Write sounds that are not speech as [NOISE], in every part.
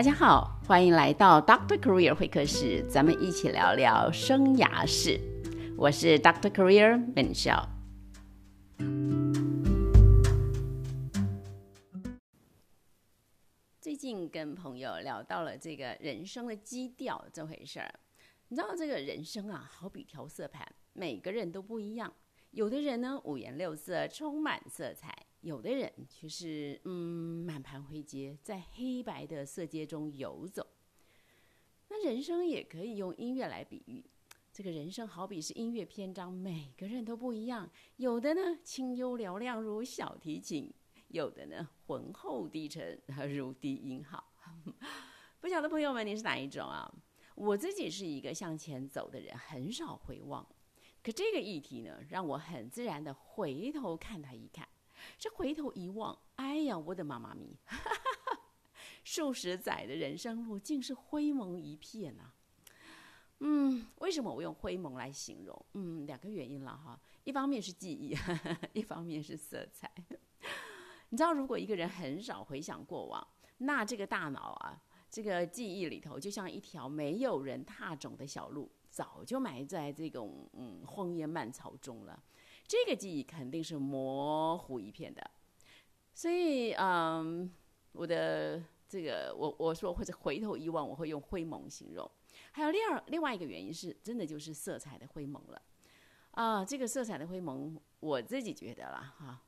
大家好，欢迎来到 Doctor Career 会客室，咱们一起聊聊生涯事。我是 Doctor Career 本笑。最近跟朋友聊到了这个人生的基调这回事儿。你知道这个人生啊，好比调色盘，每个人都不一样。有的人呢五颜六色，充满色彩；有的人却是嗯满盘灰阶，在黑白的色阶中游走。那人生也可以用音乐来比喻，这个人生好比是音乐篇章，每个人都不一样。有的呢清幽嘹亮如小提琴，有的呢浑厚低沉如低音号。[LAUGHS] 不晓得朋友们你是哪一种啊？我自己是一个向前走的人，很少回望。可这个议题呢，让我很自然的回头看他一看。这回头一望，哎呀，我的妈妈咪！数十载的人生路，竟是灰蒙一片呐。嗯，为什么我用灰蒙来形容？嗯，两个原因了哈。一方面是记忆，[LAUGHS] 一方面是色彩。你知道，如果一个人很少回想过往，那这个大脑啊，这个记忆里头，就像一条没有人踏种的小路。早就埋在这种嗯荒野蔓草中了，这个记忆肯定是模糊一片的。所以嗯，我的这个我我说或者回头一望，我会用灰蒙形容。还有另二另外一个原因是，真的就是色彩的灰蒙了啊。这个色彩的灰蒙，我自己觉得了哈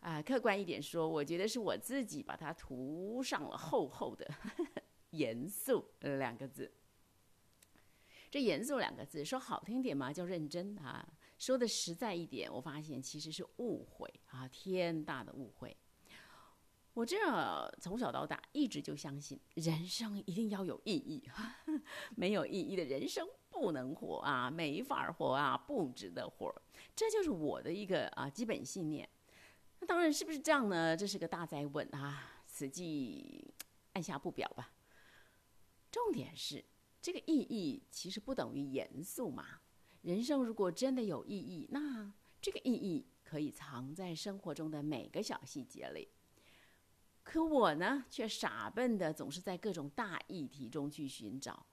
啊，客观一点说，我觉得是我自己把它涂上了厚厚的 [LAUGHS] 严肃两个字。这严肃两个字说好听点嘛，叫认真啊；说的实在一点，我发现其实是误会啊，天大的误会。我这从小到大一直就相信，人生一定要有意义，[LAUGHS] 没有意义的人生不能活啊，没法活啊，不值得活。这就是我的一个啊基本信念。那当然是不是这样呢？这是个大灾问啊，此计按下不表吧。重点是。这个意义其实不等于严肃嘛？人生如果真的有意义，那这个意义可以藏在生活中的每个小细节里。可我呢，却傻笨的总是在各种大议题中去寻找，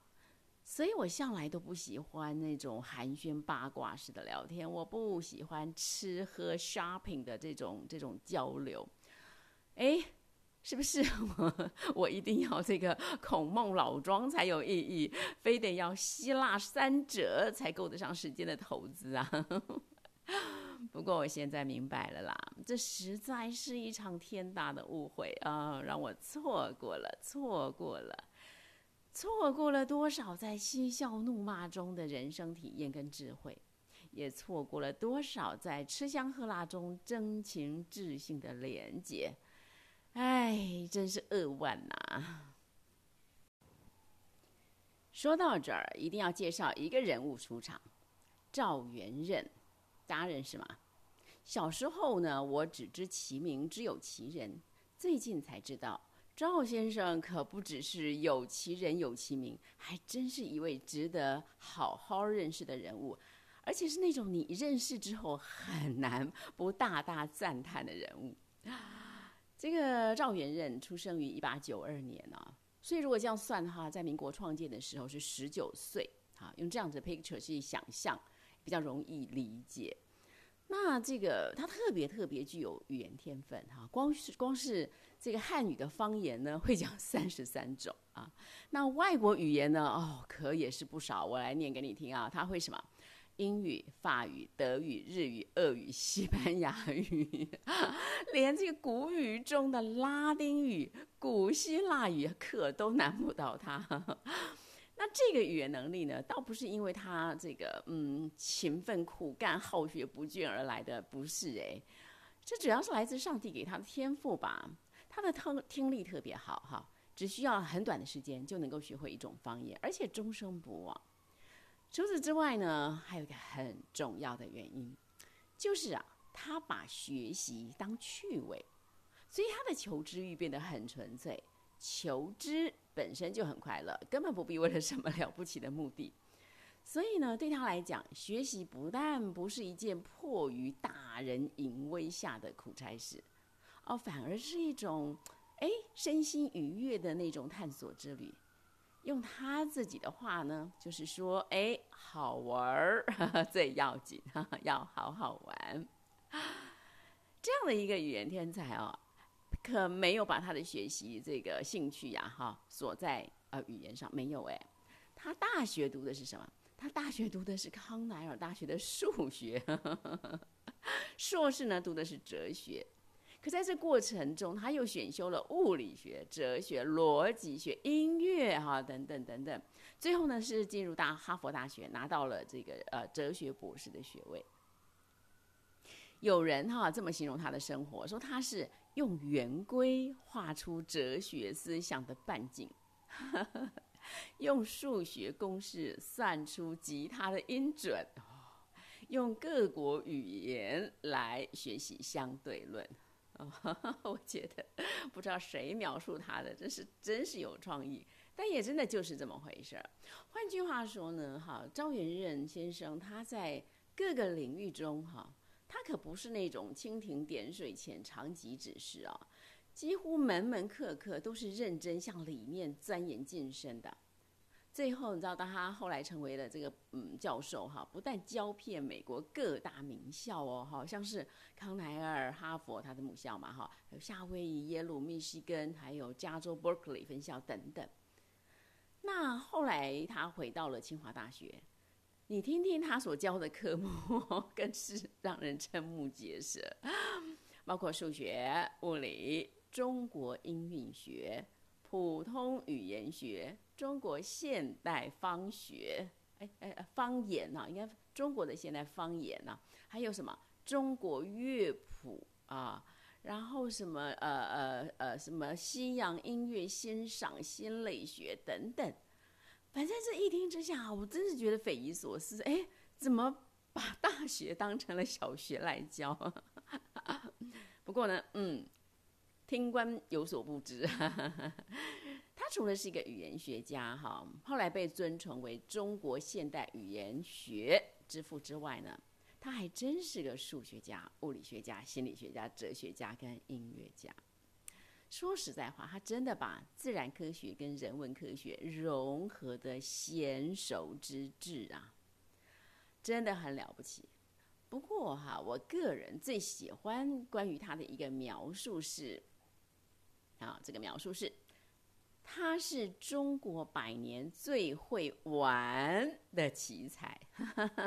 所以我向来都不喜欢那种寒暄八卦式的聊天，我不喜欢吃喝 shopping 的这种这种交流。哎。是不是我 [LAUGHS] 我一定要这个孔孟老庄才有意义，非得要希腊三者才够得上时间的投资啊？[LAUGHS] 不过我现在明白了啦，这实在是一场天大的误会啊，让我错过了，错过了，错过了多少在嬉笑怒骂中的人生体验跟智慧，也错过了多少在吃香喝辣中真情至性的连结。哎，真是扼腕呐！说到这儿，一定要介绍一个人物出场——赵元任，大家认识吗？小时候呢，我只知其名，只有其人。最近才知道，赵先生可不只是有其人有其名，还真是一位值得好好认识的人物，而且是那种你认识之后很难不大大赞叹的人物。这个赵元任出生于一八九二年啊，所以如果这样算的话，在民国创建的时候是十九岁啊，用这样子的 picture 去想象比较容易理解。那这个他特别特别具有语言天分哈，光是光是这个汉语的方言呢，会讲三十三种啊。那外国语言呢，哦，可也是不少，我来念给你听啊。他会什么？英语、法语、德语、日语、俄语、西班牙语，[LAUGHS] 连这个古语中的拉丁语、古希腊语可都难不倒他。[LAUGHS] 那这个语言能力呢，倒不是因为他这个嗯勤奋苦干、好学不倦而来的，不是诶，这主要是来自上帝给他的天赋吧。他的听听力特别好哈，只需要很短的时间就能够学会一种方言，而且终生不忘。除此之外呢，还有一个很重要的原因，就是啊，他把学习当趣味，所以他的求知欲变得很纯粹，求知本身就很快乐，根本不必为了什么了不起的目的。所以呢，对他来讲，学习不但不是一件迫于大人淫威下的苦差事，哦，反而是一种哎，身心愉悦的那种探索之旅。用他自己的话呢，就是说，哎，好玩儿 [LAUGHS] 最要紧，[LAUGHS] 要好好玩。这样的一个语言天才哦，可没有把他的学习这个兴趣呀，哈，锁在呃语言上，没有哎。他大学读的是什么？他大学读的是康奈尔大学的数学，[LAUGHS] 硕士呢读的是哲学。可在这过程中，他又选修了物理学、哲学、逻辑学、音乐，哈，等等等等。最后呢，是进入大哈佛大学，拿到了这个呃哲学博士的学位。有人哈这么形容他的生活，说他是用圆规画出哲学思想的半径，[LAUGHS] 用数学公式算出吉他的音准，[LAUGHS] 用各国语言来学习相对论。哦 [LAUGHS] 我觉得不知道谁描述他的，真是真是有创意，但也真的就是这么回事儿。换句话说呢，哈，赵元任先生他在各个领域中，哈，他可不是那种蜻蜓点水、浅尝即止式啊，几乎门门课课都是认真向里面钻研晋升的。最后，你知道，当他后来成为了这个嗯教授哈，不但教遍美国各大名校哦，好像是康奈尔、哈佛他的母校嘛哈，还有夏威夷、耶鲁、密西根，还有加州 Berkeley 分校等等。那后来他回到了清华大学，你听听他所教的科目，更是让人瞠目结舌，包括数学、物理、中国音韵学、普通语言学。中国现代方学，哎哎，方言呐，应该中国的现代方言呐，还有什么中国乐谱啊，然后什么呃呃呃什么西洋音乐欣赏心理学等等，反正这一听之下，我真是觉得匪夷所思，哎，怎么把大学当成了小学来教？[LAUGHS] 不过呢，嗯，听官有所不知。[LAUGHS] 他除了是一个语言学家，哈，后来被尊崇为中国现代语言学之父之外呢，他还真是个数学家、物理学家、心理学家、哲学家跟音乐家。说实在话，他真的把自然科学跟人文科学融合的娴熟之至啊，真的很了不起。不过哈，我个人最喜欢关于他的一个描述是，啊，这个描述是。他是中国百年最会玩的奇才，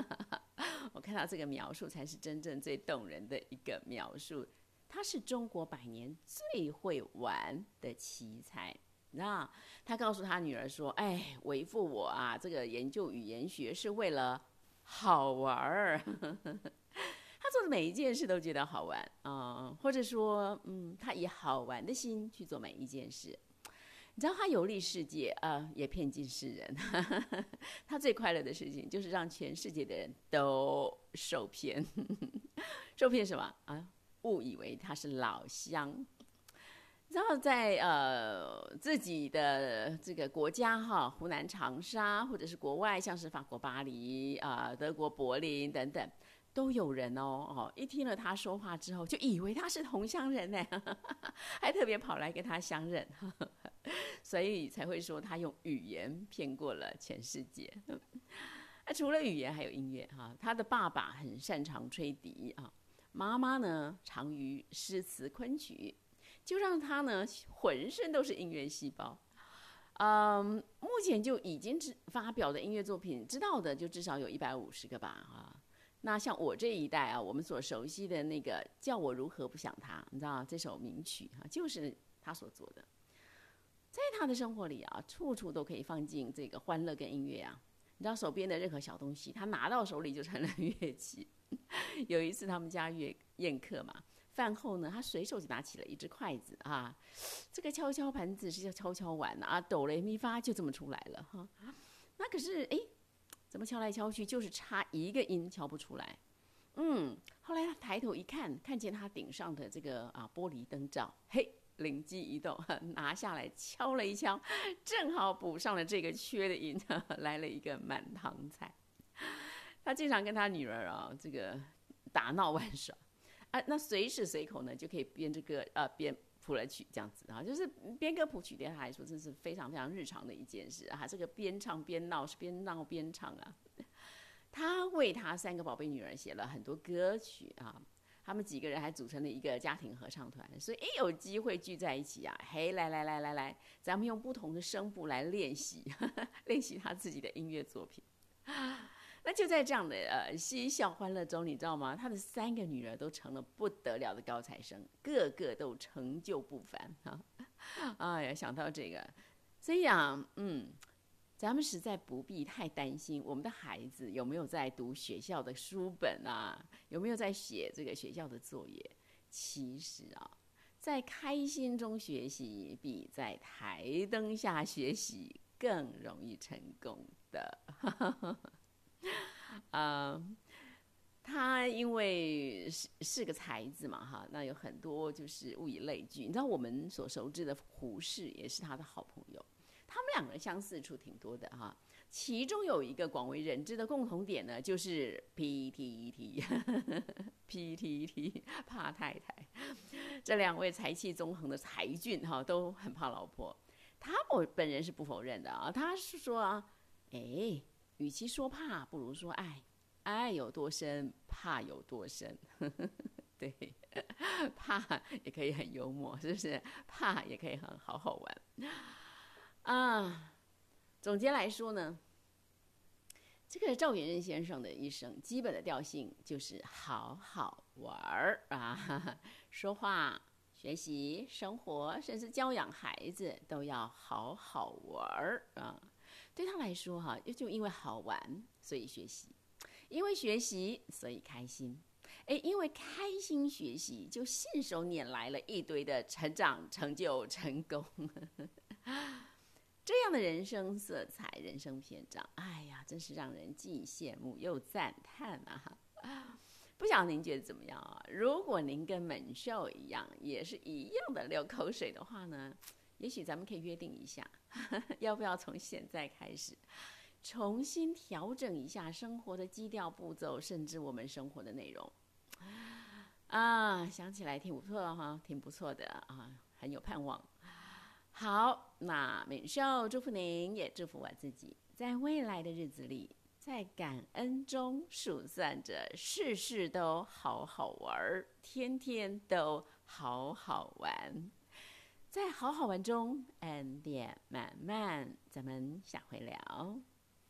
[LAUGHS] 我看到这个描述才是真正最动人的一个描述。他是中国百年最会玩的奇才，那他告诉他女儿说：“哎，为父我啊，这个研究语言学是为了好玩儿。[LAUGHS] 他做的每一件事都觉得好玩啊，或者说，嗯，他以好玩的心去做每一件事。”你知道他游历世界啊，也骗尽世人。[LAUGHS] 他最快乐的事情就是让全世界的人都受骗。[LAUGHS] 受骗什么啊？误以为他是老乡。然后在呃自己的这个国家哈，湖南长沙，或者是国外，像是法国巴黎啊、德国柏林等等。都有人哦哦，一听了他说话之后，就以为他是同乡人呢，[LAUGHS] 还特别跑来跟他相认，[LAUGHS] 所以才会说他用语言骗过了全世界。那除了语言，还有音乐哈。他的爸爸很擅长吹笛啊，妈妈呢长于诗词昆曲，就让他呢浑身都是音乐细胞。嗯，目前就已经发表的音乐作品，知道的就至少有一百五十个吧啊。那像我这一代啊，我们所熟悉的那个“叫我如何不想他”，你知道这首名曲啊，就是他所做的。在他的生活里啊，处处都可以放进这个欢乐跟音乐啊。你知道手边的任何小东西，他拿到手里就成了乐器。[LAUGHS] 有一次他们家宴宴客嘛，饭后呢，他随手就拿起了一只筷子啊，这个敲敲盘子是叫敲敲碗啊，哆来咪发就这么出来了哈。那可是哎。怎么敲来敲去，就是差一个音敲不出来。嗯，后来他抬头一看，看见他顶上的这个啊玻璃灯罩，嘿，灵机一动，[LAUGHS] 拿下来敲了一敲，正好补上了这个缺的音，[LAUGHS] 来了一个满堂彩。他经常跟他女儿啊这个打闹玩耍，啊，那随时随口呢就可以编这个呃编谱了曲这样子啊，就是编歌谱曲对他来说，这是非常非常日常的一件事啊。这个边唱边闹是边闹边唱啊。他为他三个宝贝女儿写了很多歌曲啊，他们几个人还组成了一个家庭合唱团，所以一有机会聚在一起啊，嘿，来来来来来，咱们用不同的声部来练习，[LAUGHS] 练习他自己的音乐作品。那就在这样的呃嬉笑欢乐中，你知道吗？他的三个女儿都成了不得了的高材生，个个都成就不凡啊！[LAUGHS] 哎呀，想到这个，所以啊，嗯，咱们实在不必太担心我们的孩子有没有在读学校的书本啊，有没有在写这个学校的作业。其实啊，在开心中学习，比在台灯下学习更容易成功的。[LAUGHS] 啊，他因为是是个才子嘛，哈，那有很多就是物以类聚。你知道我们所熟知的胡适也是他的好朋友，他们两个人相似处挺多的哈。其中有一个广为人知的共同点呢，就是 P T T，P [LAUGHS] T T 怕太太。这两位才气纵横的才俊哈，都很怕老婆。他我本人是不否认的啊，他是说啊，哎。与其说怕，不如说爱。爱有多深，怕有多深。[LAUGHS] 对，[LAUGHS] 怕也可以很幽默，是不是？怕也可以很好好玩。啊，总结来说呢，这个赵元任先生的一生基本的调性就是好好玩儿啊，[LAUGHS] 说话、学习、生活，甚至教养孩子，都要好好玩儿啊。对他来说，哈，就因为好玩，所以学习；因为学习，所以开心。哎，因为开心学习，就信手拈来了一堆的成长、成就、成功。[LAUGHS] 这样的人生色彩、人生篇章，哎呀，真是让人既羡慕又赞叹啊！[LAUGHS] 不晓得您觉得怎么样啊？如果您跟猛兽一样，也是一样的流口水的话呢？也许咱们可以约定一下，[LAUGHS] 要不要从现在开始重新调整一下生活的基调步骤，甚至我们生活的内容啊？想起来挺不错哈，挺不错的啊，很有盼望。好，那敏秀祝福您，也祝福我自己，在未来的日子里，在感恩中数算着，事事都好好玩，天天都好好玩。在好好玩中，恩典满满，咱们下回聊。